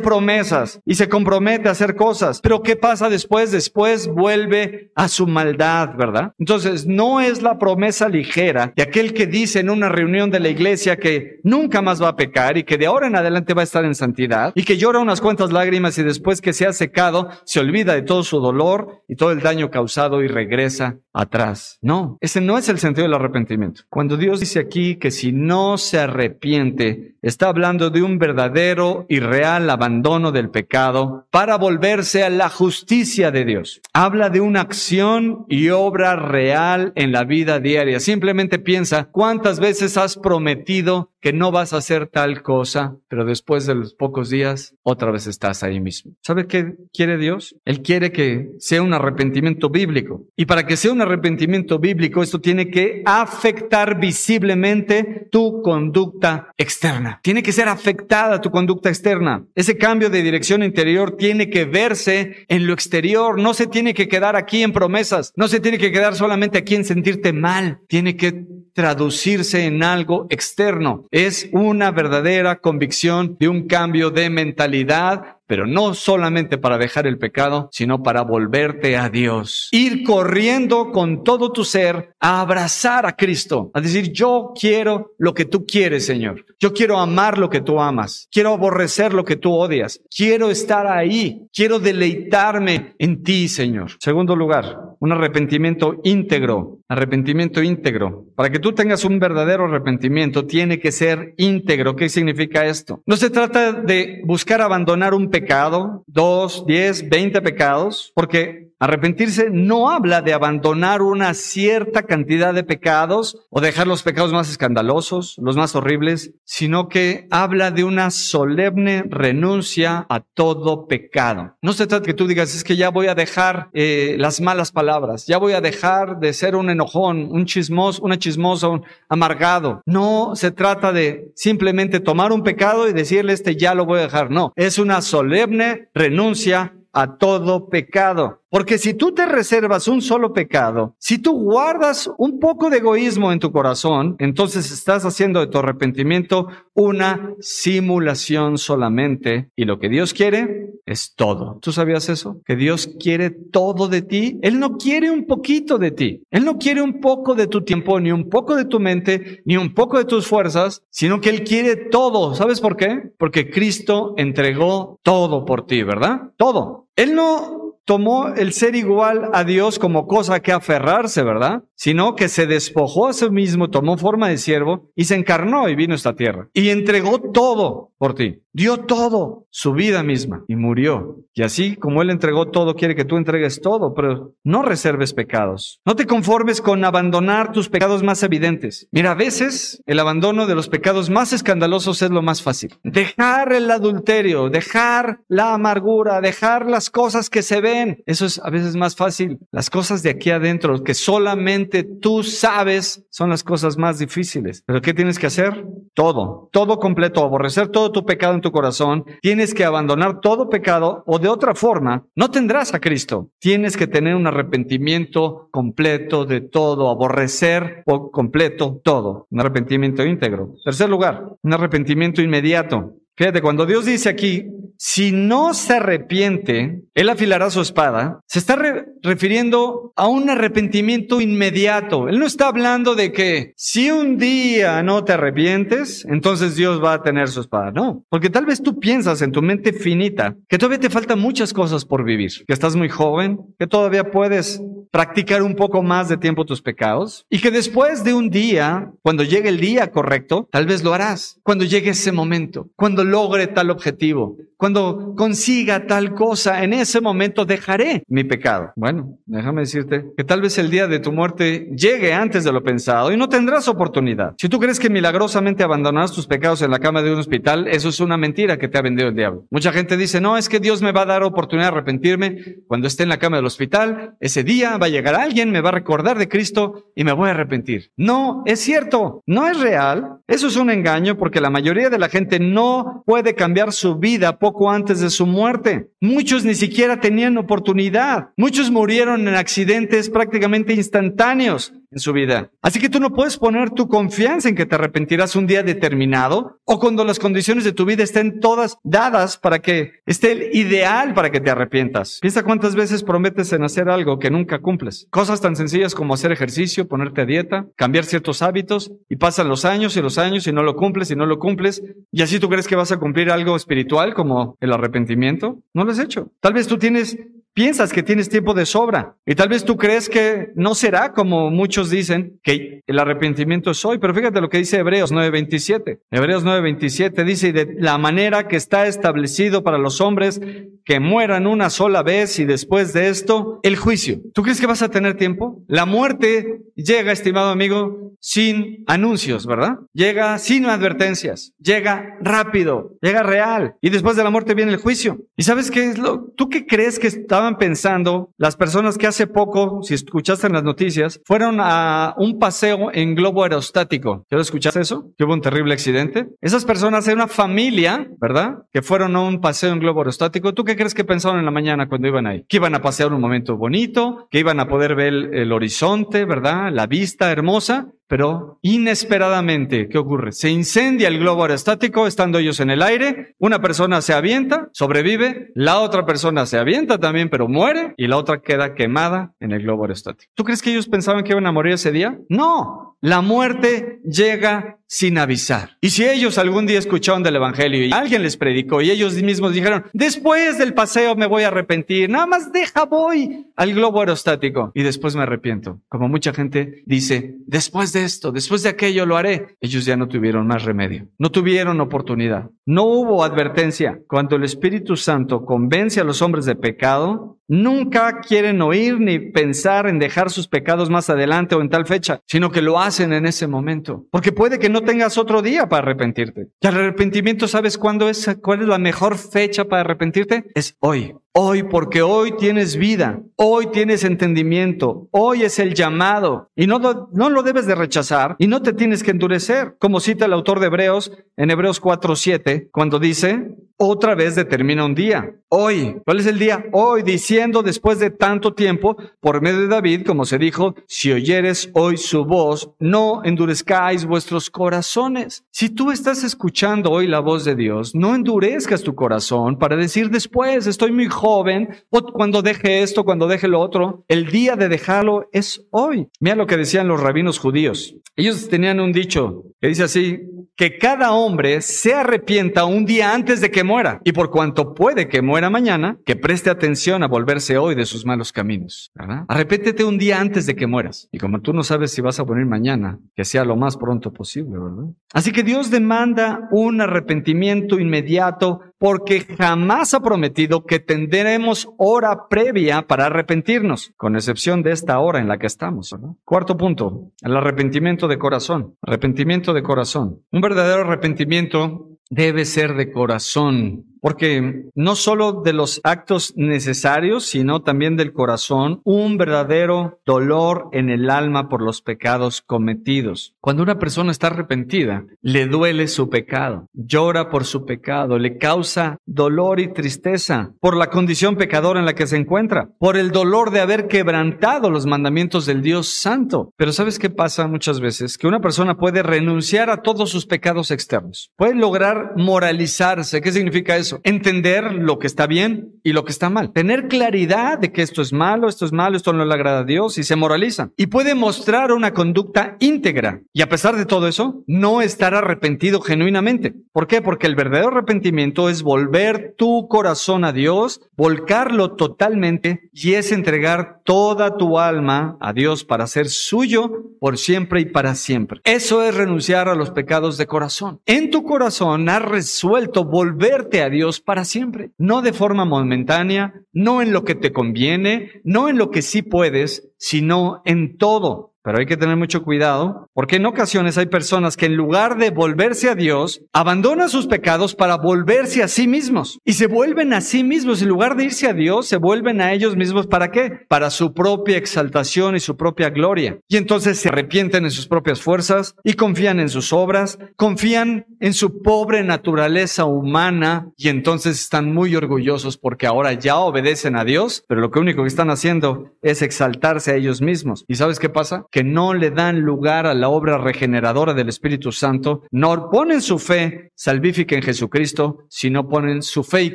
promesas y se compromete a hacer cosas. Pero ¿qué pasa después? Después vuelve a su maldad, ¿verdad? Entonces, no es la promesa ligera de aquel que dice en una reunión de la iglesia que nunca más va a pecar y que de ahora en adelante va a estar en santidad y que llora unas cuantas lágrimas y después que se ha secado se olvida de todo su dolor y todo el daño causado y regresa atrás. No, ese no es el sentido del arrepentimiento. Cuando Dios dice aquí que si no se arrepiente, está hablando de un verdadero y real abandono del pecado para volverse a la justicia de Dios. Habla de una acción y obra real en la vida diaria. Simplemente piensa cuántas veces has prometido que no vas a hacer tal cosa, pero después de los pocos días otra vez estás ahí mismo. ¿Sabe qué quiere Dios? Él quiere que sea un arrepentimiento bíblico. Y para que sea un arrepentimiento bíblico, esto tiene que afectar visiblemente tu conducta externa. Tiene que ser afectada tu conducta externa. Ese cambio de dirección interior tiene que verse en lo exterior. No se tiene que quedar aquí en promesas. No se tiene que quedar solamente aquí en sentirte mal. Tiene que traducirse en algo externo. Es una verdadera convicción de un cambio de mentalidad pero no solamente para dejar el pecado, sino para volverte a Dios. Ir corriendo con todo tu ser a abrazar a Cristo, a decir, yo quiero lo que tú quieres, Señor. Yo quiero amar lo que tú amas. Quiero aborrecer lo que tú odias. Quiero estar ahí. Quiero deleitarme en ti, Señor. Segundo lugar, un arrepentimiento íntegro. Arrepentimiento íntegro. Para que tú tengas un verdadero arrepentimiento, tiene que ser íntegro. ¿Qué significa esto? No se trata de buscar abandonar un pecado, dos, diez, veinte pecados, porque arrepentirse no habla de abandonar una cierta cantidad de pecados o dejar los pecados más escandalosos, los más horribles, sino que habla de una solemne renuncia a todo pecado. No se trata que tú digas, es que ya voy a dejar eh, las malas palabras, ya voy a dejar de ser un enojón, un chismoso, una chismosa, un amargado. No se trata de simplemente tomar un pecado y decirle, este ya lo voy a dejar. No, es una solemne solemne renuncia a todo pecado. Porque si tú te reservas un solo pecado, si tú guardas un poco de egoísmo en tu corazón, entonces estás haciendo de tu arrepentimiento una simulación solamente. Y lo que Dios quiere es todo. ¿Tú sabías eso? Que Dios quiere todo de ti. Él no quiere un poquito de ti. Él no quiere un poco de tu tiempo, ni un poco de tu mente, ni un poco de tus fuerzas, sino que Él quiere todo. ¿Sabes por qué? Porque Cristo entregó todo por ti, ¿verdad? Todo. Él no tomó el ser igual a Dios como cosa que aferrarse, ¿verdad? Sino que se despojó a sí mismo, tomó forma de siervo y se encarnó y vino a esta tierra. Y entregó todo por ti. Dio todo, su vida misma, y murió. Y así como Él entregó todo, quiere que tú entregues todo, pero no reserves pecados. No te conformes con abandonar tus pecados más evidentes. Mira, a veces el abandono de los pecados más escandalosos es lo más fácil. Dejar el adulterio, dejar la amargura, dejar las cosas que se ven eso es a veces más fácil. Las cosas de aquí adentro, que solamente tú sabes, son las cosas más difíciles. Pero ¿qué tienes que hacer? Todo, todo completo, aborrecer todo tu pecado en tu corazón. Tienes que abandonar todo pecado o de otra forma no tendrás a Cristo. Tienes que tener un arrepentimiento completo de todo, aborrecer por completo todo. Un arrepentimiento íntegro. Tercer lugar, un arrepentimiento inmediato. Fíjate, cuando Dios dice aquí, si no se arrepiente, él afilará su espada, se está refiriendo a un arrepentimiento inmediato. Él no está hablando de que si un día no te arrepientes, entonces Dios va a tener su espada. No, porque tal vez tú piensas en tu mente finita que todavía te faltan muchas cosas por vivir, que estás muy joven, que todavía puedes practicar un poco más de tiempo tus pecados y que después de un día, cuando llegue el día correcto, tal vez lo harás, cuando llegue ese momento, cuando logre tal objetivo, cuando consiga tal cosa, en ese momento dejaré mi pecado. Bueno, déjame decirte que tal vez el día de tu muerte llegue antes de lo pensado y no tendrás oportunidad. Si tú crees que milagrosamente abandonarás tus pecados en la cama de un hospital, eso es una mentira que te ha vendido el diablo. Mucha gente dice, no, es que Dios me va a dar oportunidad de arrepentirme cuando esté en la cama del hospital. Ese día va a llegar alguien, me va a recordar de Cristo y me voy a arrepentir. No, es cierto, no es real. Eso es un engaño porque la mayoría de la gente no puede cambiar su vida poco antes de su muerte. Muchos ni siquiera tenían oportunidad. Muchos murieron en accidentes prácticamente instantáneos en su vida. Así que tú no puedes poner tu confianza en que te arrepentirás un día determinado o cuando las condiciones de tu vida estén todas dadas para que esté el ideal para que te arrepientas. Piensa cuántas veces prometes en hacer algo que nunca cumples. Cosas tan sencillas como hacer ejercicio, ponerte a dieta, cambiar ciertos hábitos y pasan los años y los años y no lo cumples y no lo cumples y así tú crees que vas a cumplir algo espiritual como el arrepentimiento. No lo has hecho. Tal vez tú tienes Piensas que tienes tiempo de sobra y tal vez tú crees que no será como muchos dicen que el arrepentimiento es hoy, pero fíjate lo que dice Hebreos 9:27. Hebreos 9:27 dice, de la manera que está establecido para los hombres que mueran una sola vez y después de esto, el juicio. ¿Tú crees que vas a tener tiempo? La muerte llega, estimado amigo, sin anuncios, ¿verdad? Llega sin advertencias, llega rápido, llega real y después de la muerte viene el juicio. ¿Y sabes qué es lo? ¿Tú qué crees que estaba pensando las personas que hace poco, si escuchaste en las noticias, fueron a un paseo en globo aerostático. ¿Ya lo escuchaste eso? Que hubo un terrible accidente. Esas personas eran una familia, ¿verdad? Que fueron a un paseo en globo aerostático. ¿Tú qué crees que pensaron en la mañana cuando iban ahí? Que iban a pasear un momento bonito, que iban a poder ver el horizonte, ¿verdad? La vista hermosa. Pero inesperadamente, ¿qué ocurre? Se incendia el globo aerostático estando ellos en el aire, una persona se avienta, sobrevive, la otra persona se avienta también, pero muere, y la otra queda quemada en el globo aerostático. ¿Tú crees que ellos pensaban que iban a morir ese día? No, la muerte llega sin avisar. Y si ellos algún día escucharon del Evangelio y alguien les predicó y ellos mismos dijeron, después del paseo me voy a arrepentir, nada más deja voy al globo aerostático y después me arrepiento. Como mucha gente dice, después de esto, después de aquello lo haré. Ellos ya no tuvieron más remedio, no tuvieron oportunidad, no hubo advertencia. Cuando el Espíritu Santo convence a los hombres de pecado, nunca quieren oír ni pensar en dejar sus pecados más adelante o en tal fecha, sino que lo hacen en ese momento. Porque puede que no tengas otro día para arrepentirte. Y el arrepentimiento, ¿sabes cuándo es? ¿Cuál es la mejor fecha para arrepentirte? Es hoy. Hoy, porque hoy tienes vida, hoy tienes entendimiento, hoy es el llamado y no, no lo debes de rechazar y no te tienes que endurecer, como cita el autor de Hebreos en Hebreos 4.7, cuando dice, otra vez determina un día, hoy, ¿cuál es el día? Hoy, diciendo después de tanto tiempo, por medio de David, como se dijo, si oyeres hoy su voz, no endurezcáis vuestros corazones. Si tú estás escuchando hoy la voz de Dios, no endurezcas tu corazón para decir después, estoy muy joven, joven, cuando deje esto, cuando deje lo otro. El día de dejarlo es hoy. Mira lo que decían los rabinos judíos. Ellos tenían un dicho que dice así, que cada hombre se arrepienta un día antes de que muera, y por cuanto puede que muera mañana, que preste atención a volverse hoy de sus malos caminos. Arrepéntete un día antes de que mueras. Y como tú no sabes si vas a morir mañana, que sea lo más pronto posible, ¿verdad? Así que Dios demanda un arrepentimiento inmediato porque jamás ha prometido que tendremos hora previa para arrepentirnos, con excepción de esta hora en la que estamos. Cuarto punto, el arrepentimiento de corazón. Arrepentimiento de corazón. Un verdadero arrepentimiento debe ser de corazón Porque no solo de los actos necesarios, sino también del corazón, un verdadero dolor en el alma por los pecados cometidos. Cuando una persona está arrepentida, le duele su pecado, llora por su pecado, le causa dolor y tristeza por la condición pecadora en la que se encuentra, por el dolor de haber quebrantado los mandamientos del Dios Santo. Pero ¿sabes qué pasa muchas veces? Que una persona puede renunciar a todos sus pecados externos, puede lograr moralizarse. ¿Qué significa eso? Entender lo que está bien y lo que está mal. Tener claridad de que esto es malo, esto es malo, esto no le agrada a Dios y se moraliza. Y puede mostrar una conducta íntegra. Y a pesar de todo eso, no estar arrepentido genuinamente. ¿Por qué? Porque el verdadero arrepentimiento es volver tu corazón a Dios, volcarlo totalmente y es entregar toda tu alma a Dios para ser suyo por siempre y para siempre. Eso es renunciar a los pecados de corazón. En tu corazón has resuelto volverte a Dios para siempre, no de forma momentánea, no en lo que te conviene, no en lo que sí puedes, sino en todo. Pero hay que tener mucho cuidado, porque en ocasiones hay personas que en lugar de volverse a Dios, abandonan sus pecados para volverse a sí mismos. Y se vuelven a sí mismos. En lugar de irse a Dios, se vuelven a ellos mismos. ¿Para qué? Para su propia exaltación y su propia gloria. Y entonces se arrepienten en sus propias fuerzas y confían en sus obras, confían en su pobre naturaleza humana y entonces están muy orgullosos porque ahora ya obedecen a Dios, pero lo único que están haciendo es exaltarse a ellos mismos. ¿Y sabes qué pasa? Que no le dan lugar a la obra regeneradora del Espíritu Santo, no ponen su fe salvífica en Jesucristo, sino ponen su fe y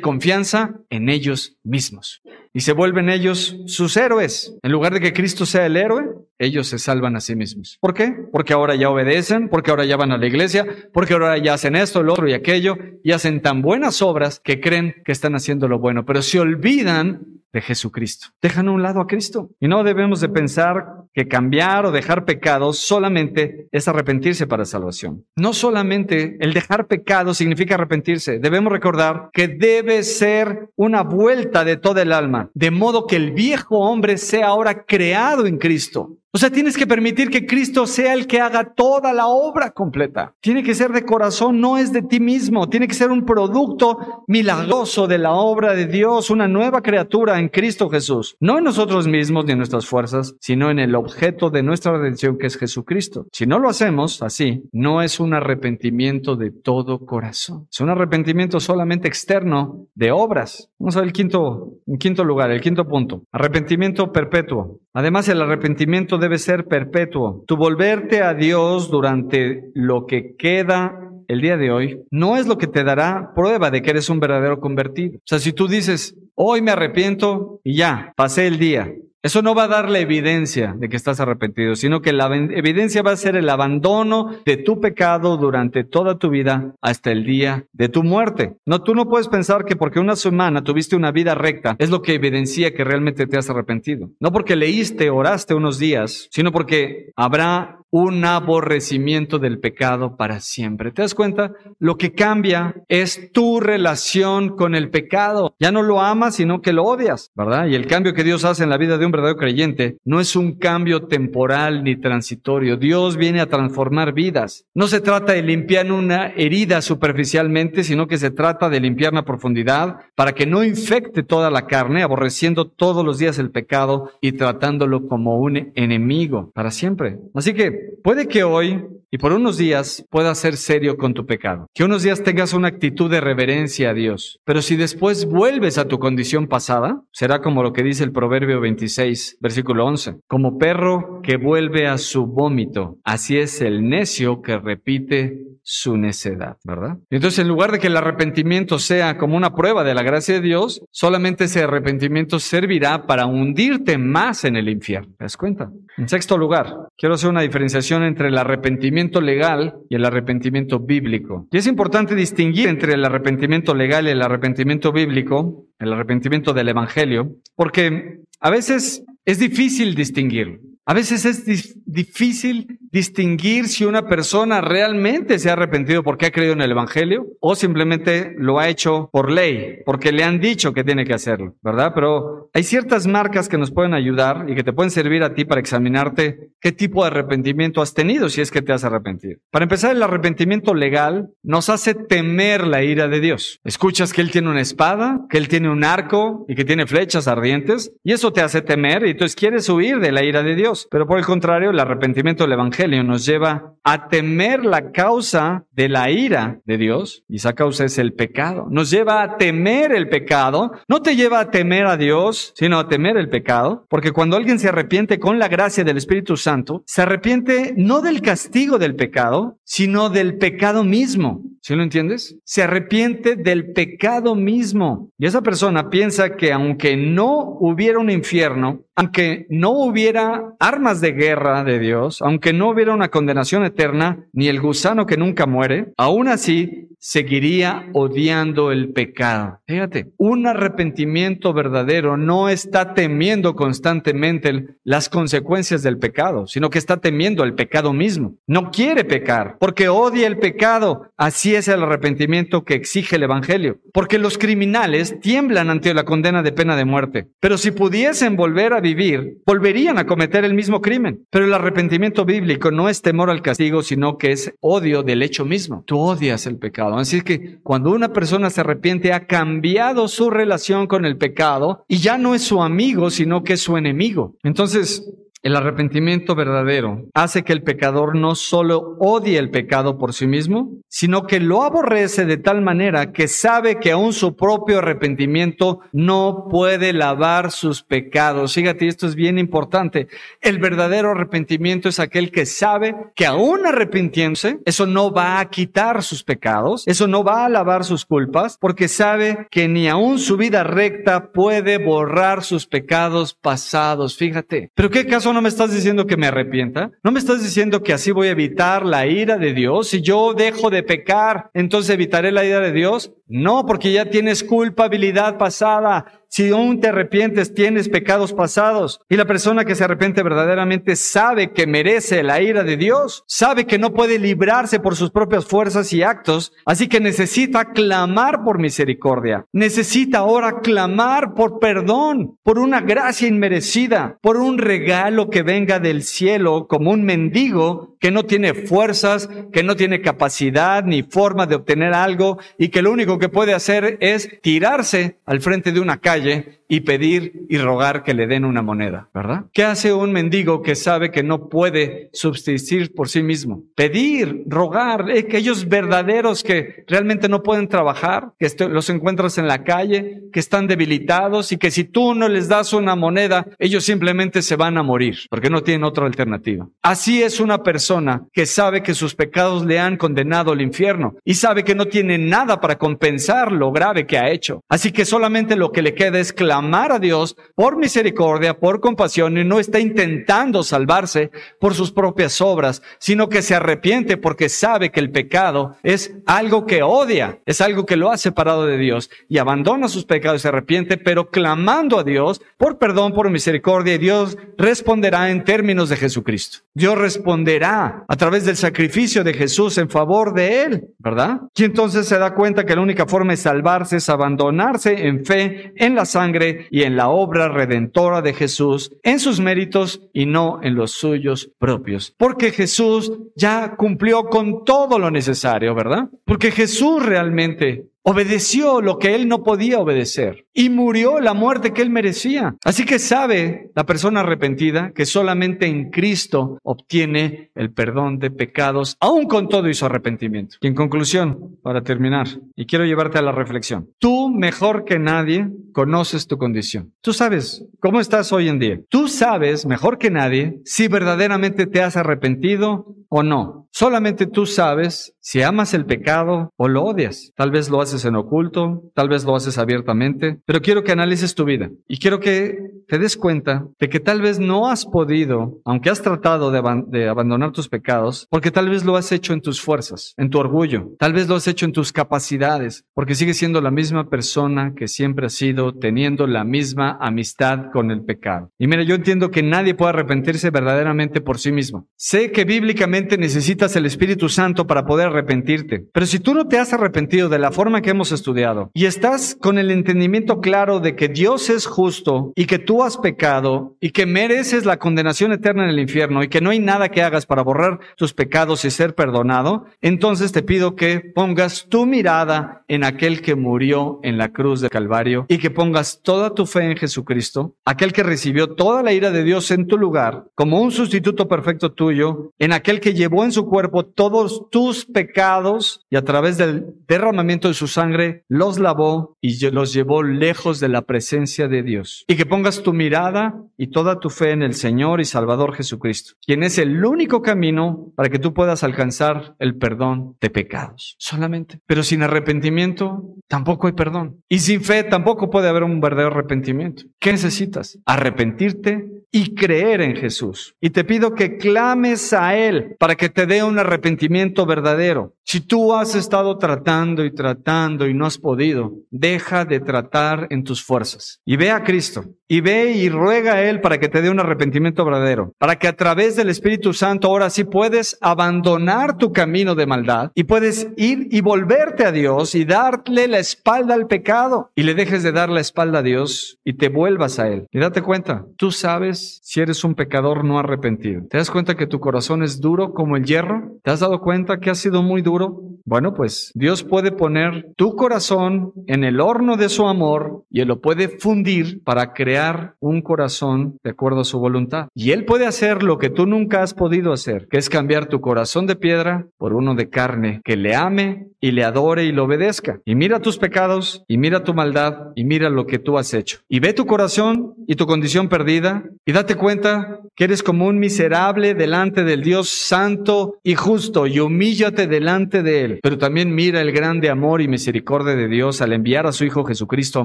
confianza en ellos mismos. Y se vuelven ellos sus héroes. En lugar de que Cristo sea el héroe, ellos se salvan a sí mismos. ¿Por qué? Porque ahora ya obedecen, porque ahora ya van a la iglesia, porque ahora ya hacen esto, lo otro y aquello, y hacen tan buenas obras que creen que están haciendo lo bueno, pero se olvidan de Jesucristo. Dejan a un lado a Cristo. Y no debemos de pensar que cambiar o dejar pecados solamente es arrepentirse para salvación. No solamente el dejar pecado significa arrepentirse. Debemos recordar que debe ser una vuelta de toda el alma, de modo que el viejo hombre sea ahora creado en Cristo. O sea, tienes que permitir que Cristo sea el que haga toda la obra completa. Tiene que ser de corazón, no es de ti mismo. Tiene que ser un producto milagroso de la obra de Dios, una nueva criatura en Cristo Jesús. No en nosotros mismos ni en nuestras fuerzas, sino en el objeto de nuestra redención que es Jesucristo. Si no lo hacemos así, no es un arrepentimiento de todo corazón. Es un arrepentimiento solamente externo de obras. Vamos a ver el quinto, el quinto lugar, el quinto punto. Arrepentimiento perpetuo. Además, el arrepentimiento debe ser perpetuo. Tu volverte a Dios durante lo que queda el día de hoy no es lo que te dará prueba de que eres un verdadero convertido. O sea, si tú dices, hoy me arrepiento y ya, pasé el día, eso no va a dar la evidencia de que estás arrepentido, sino que la evidencia va a ser el abandono de tu pecado durante toda tu vida hasta el día de tu muerte. No, tú no puedes pensar que porque una semana tuviste una vida recta es lo que evidencia que realmente te has arrepentido. No porque leíste, oraste unos días, sino porque habrá un aborrecimiento del pecado para siempre. ¿Te das cuenta? Lo que cambia es tu relación con el pecado. Ya no lo amas, sino que lo odias, ¿verdad? Y el cambio que Dios hace en la vida de un verdadero creyente no es un cambio temporal ni transitorio. Dios viene a transformar vidas. No se trata de limpiar una herida superficialmente, sino que se trata de limpiar la profundidad para que no infecte toda la carne, aborreciendo todos los días el pecado y tratándolo como un enemigo para siempre. Así que puede que hoy y por unos días puedas ser serio con tu pecado, que unos días tengas una actitud de reverencia a Dios, pero si después vuelves a tu condición pasada, será como lo que dice el Proverbio 26, versículo 11, como perro que vuelve a su vómito, así es el necio que repite su necedad, ¿verdad? Entonces, en lugar de que el arrepentimiento sea como una prueba de la gracia de Dios, solamente ese arrepentimiento servirá para hundirte más en el infierno. ¿Te das cuenta? En sexto lugar, quiero hacer una diferenciación entre el arrepentimiento legal y el arrepentimiento bíblico. Y es importante distinguir entre el arrepentimiento legal y el arrepentimiento bíblico, el arrepentimiento del Evangelio, porque a veces es difícil distinguirlo. A veces es difícil distinguir si una persona realmente se ha arrepentido porque ha creído en el Evangelio o simplemente lo ha hecho por ley, porque le han dicho que tiene que hacerlo, ¿verdad? Pero hay ciertas marcas que nos pueden ayudar y que te pueden servir a ti para examinarte qué tipo de arrepentimiento has tenido si es que te has arrepentido. Para empezar, el arrepentimiento legal nos hace temer la ira de Dios. Escuchas que Él tiene una espada, que Él tiene un arco y que tiene flechas ardientes y eso te hace temer y entonces quieres huir de la ira de Dios. Pero por el contrario, el arrepentimiento del Evangelio nos lleva a temer la causa de la ira de Dios y esa causa es el pecado. Nos lleva a temer el pecado. No te lleva a temer a Dios, sino a temer el pecado, porque cuando alguien se arrepiente con la gracia del Espíritu Santo, se arrepiente no del castigo del pecado, sino del pecado mismo. ¿Sí lo entiendes? Se arrepiente del pecado mismo. Y esa persona piensa que aunque no hubiera un infierno, aunque no hubiera armas de guerra de Dios, aunque no hubiera una condenación eterna, ni el gusano que nunca muere, aún así seguiría odiando el pecado. Fíjate, un arrepentimiento verdadero no está temiendo constantemente las consecuencias del pecado, sino que está temiendo el pecado mismo. No quiere pecar porque odia el pecado. Así es el arrepentimiento que exige el Evangelio. Porque los criminales tiemblan ante la condena de pena de muerte. Pero si pudiesen volver a vivir, volverían a cometer el mismo crimen. Pero el arrepentimiento bíblico no es temor al castigo, sino que es odio del hecho mismo. Tú odias el pecado. Así que cuando una persona se arrepiente, ha cambiado su relación con el pecado y ya no es su amigo, sino que es su enemigo. Entonces, el arrepentimiento verdadero hace que el pecador no solo odie el pecado por sí mismo, sino que lo aborrece de tal manera que sabe que aún su propio arrepentimiento no puede lavar sus pecados. Fíjate, esto es bien importante. El verdadero arrepentimiento es aquel que sabe que aún arrepintiéndose, eso no va a quitar sus pecados, eso no va a lavar sus culpas, porque sabe que ni aún su vida recta puede borrar sus pecados pasados. Fíjate. Pero qué caso no me estás diciendo que me arrepienta? ¿No me estás diciendo que así voy a evitar la ira de Dios? Si yo dejo de pecar, entonces evitaré la ira de Dios. No, porque ya tienes culpabilidad pasada. Si aún te arrepientes, tienes pecados pasados. Y la persona que se arrepiente verdaderamente sabe que merece la ira de Dios, sabe que no puede librarse por sus propias fuerzas y actos, así que necesita clamar por misericordia. Necesita ahora clamar por perdón, por una gracia inmerecida, por un regalo que venga del cielo como un mendigo que no tiene fuerzas, que no tiene capacidad ni forma de obtener algo y que lo único que puede hacer es tirarse al frente de una calle calle y pedir y rogar que le den una moneda, ¿verdad? ¿Qué hace un mendigo que sabe que no puede subsistir por sí mismo? Pedir, rogar, eh, aquellos verdaderos que realmente no pueden trabajar, que los encuentras en la calle, que están debilitados y que si tú no les das una moneda, ellos simplemente se van a morir porque no tienen otra alternativa. Así es una persona que sabe que sus pecados le han condenado al infierno y sabe que no tiene nada para compensar lo grave que ha hecho. Así que solamente lo que le queda es clamar a Dios por misericordia, por compasión y no está intentando salvarse por sus propias obras, sino que se arrepiente porque sabe que el pecado es algo que odia, es algo que lo ha separado de Dios y abandona sus pecados y se arrepiente, pero clamando a Dios por perdón, por misericordia y Dios responderá en términos de Jesucristo. Dios responderá a través del sacrificio de Jesús en favor de él, ¿verdad? Y entonces se da cuenta que la única forma de salvarse es abandonarse en fe en la sangre y en la obra redentora de Jesús, en sus méritos y no en los suyos propios. Porque Jesús ya cumplió con todo lo necesario, ¿verdad? Porque Jesús realmente obedeció lo que él no podía obedecer y murió la muerte que él merecía. Así que sabe la persona arrepentida que solamente en Cristo obtiene el perdón de pecados, aun con todo y su arrepentimiento. Y en conclusión, para terminar, y quiero llevarte a la reflexión, tú mejor que nadie conoces tu condición. Tú sabes cómo estás hoy en día. Tú sabes mejor que nadie si verdaderamente te has arrepentido o no. Solamente tú sabes si amas el pecado o lo odias. Tal vez lo haces en oculto, tal vez lo haces abiertamente, pero quiero que analices tu vida y quiero que te des cuenta de que tal vez no has podido, aunque has tratado de, abandonar tus pecados, porque tal vez lo has hecho en tus fuerzas, en tu orgullo, tal vez lo has hecho en tus capacidades, porque sigues siendo la misma persona que siempre has sido, teniendo la misma amistad con el pecado. Y mira, yo entiendo que nadie puede arrepentirse verdaderamente por sí mismo. Sé que bíblicamente el Espíritu Santo para poder arrepentirte, pero si tú no te has arrepentido de la forma que hemos estudiado y estás con el entendimiento claro de que Dios es justo y que tú has pecado y que mereces la condenación eterna en el infierno y que no hay nada que hagas para borrar tus pecados y ser perdonado, entonces te pido que pongas tu mirada en aquel que murió en la cruz de Calvario y que pongas toda tu fe en Jesucristo, aquel que recibió toda la ira de Dios en tu lugar como un sustituto perfecto tuyo, en aquel que llevó en su cuerpo todos tus pecados y a través del derramamiento de su sangre los lavó y los llevó lejos de la presencia de Dios. Y que pongas tu mirada y toda tu fe en el Señor y Salvador Jesucristo, quien es el único camino para que tú puedas alcanzar el perdón de pecados. Solamente. Pero sin arrepentimiento tampoco hay perdón. Y sin fe tampoco puede haber un verdadero arrepentimiento. ¿Qué necesitas? Arrepentirte y creer en Jesús. Y te pido que clames a Él para que te dé un arrepentimiento verdadero. Si tú has estado tratando y tratando y no has podido, deja de tratar en tus fuerzas y ve a Cristo y ve y ruega a Él para que te dé un arrepentimiento verdadero, para que a través del Espíritu Santo ahora sí puedes abandonar tu camino de maldad y puedes ir y volverte a Dios y darle la espalda al pecado y le dejes de dar la espalda a Dios y te vuelvas a Él. Y date cuenta, tú sabes si eres un pecador no arrepentido. ¿Te das cuenta que tu corazón es duro como el hierro? ¿Te has dado cuenta que has sido muy duro? Bueno, pues Dios puede poner tu corazón en el horno de su amor y lo puede fundir para crear un corazón de acuerdo a su voluntad. Y Él puede hacer lo que tú nunca has podido hacer, que es cambiar tu corazón de piedra por uno de carne, que le ame y le adore y lo obedezca. Y mira tus pecados y mira tu maldad y mira lo que tú has hecho. Y ve tu corazón y tu condición perdida y date cuenta que eres como un miserable delante del Dios santo y justo y humíllate delante de Él. Pero también mira el grande amor y misericordia de Dios al enviar a su Hijo Jesucristo a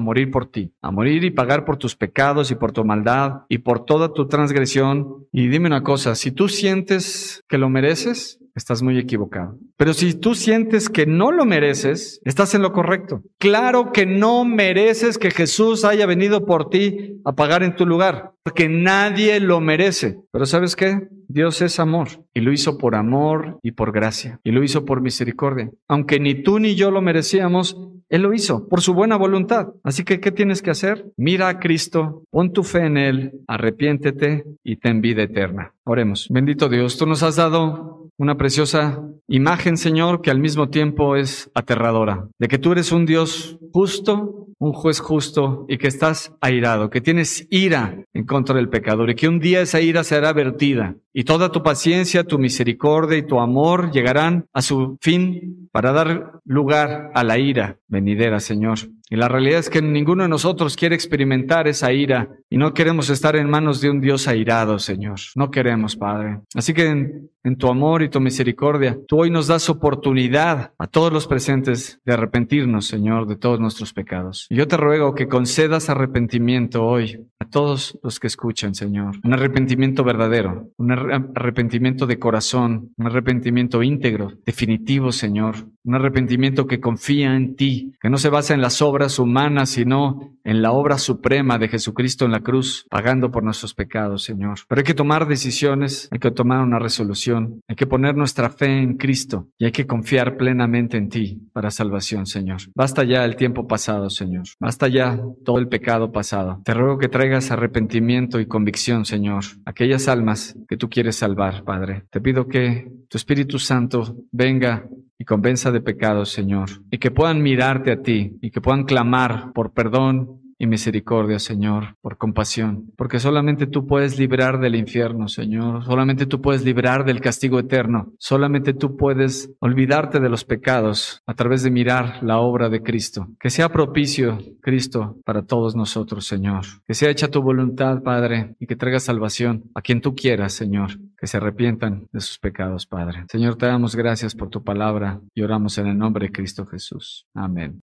morir por ti, a morir y pagar por tus pecados y por tu maldad y por toda tu transgresión. Y dime una cosa, si tú sientes que lo mereces, estás muy equivocado. Pero si tú sientes que no lo mereces, estás en lo correcto. Claro que no mereces que Jesús haya venido por ti a pagar en tu lugar, porque nadie lo merece. Pero ¿sabes qué? Dios es amor y lo hizo por amor y por gracia y lo hizo por misericordia. Aunque ni tú ni yo lo merecíamos, Él lo hizo por su buena voluntad. Así que, ¿qué tienes que hacer? Mira a Cristo, pon tu fe en Él, arrepiéntete y ten vida eterna. Oremos. Bendito Dios, tú nos has dado una preciosa imagen, Señor, que al mismo tiempo es aterradora, de que tú eres un Dios justo, un juez justo y que estás airado, que tienes ira en contra del pecador y que un día esa ira será vertida y toda tu paciencia, tu misericordia y tu amor llegarán a su fin para dar lugar a la ira venidera, Señor. Y la realidad es que ninguno de nosotros quiere experimentar esa ira y no queremos estar en manos de un Dios airado, Señor. No queremos, Padre. Así que en, tu amor y tu misericordia, tú hoy nos das oportunidad a todos los presentes de arrepentirnos, Señor, de todos nuestros pecados. Y yo te ruego que concedas arrepentimiento hoy a todos los que escuchan, Señor. Un arrepentimiento verdadero, un arrepentimiento de corazón, un arrepentimiento íntegro, definitivo, Señor. Un arrepentimiento que confía en ti, que no se basa en las obras humanas, sino en la obra suprema de Jesucristo en la cruz, pagando por nuestros pecados, Señor. Pero hay que tomar decisiones, hay que tomar una resolución, hay que poner nuestra fe en Cristo y hay que confiar plenamente en ti para salvación, Señor. Basta ya el tiempo pasado, Señor. Basta ya todo el pecado pasado. Te ruego que traigas arrepentimiento y convicción, Señor, aquellas almas que tú quieres salvar, Padre. Te pido que tu Espíritu Santo venga y convenza de pecados, Señor, y que puedan mirarte a ti y que puedan clamar por perdón y misericordia, Señor, por compasión, porque solamente tú puedes librar del infierno, Señor, solamente tú puedes librar del castigo eterno, solamente tú puedes olvidarte de los pecados a través de mirar la obra de Cristo. Que sea propicio, Cristo, para todos nosotros, Señor. Que sea hecha tu voluntad, Padre, y que traiga salvación a quien tú quieras, Señor, que se arrepientan de sus pecados, Padre. Señor, te damos gracias por tu palabra y oramos en el nombre de Cristo Jesús. Amén.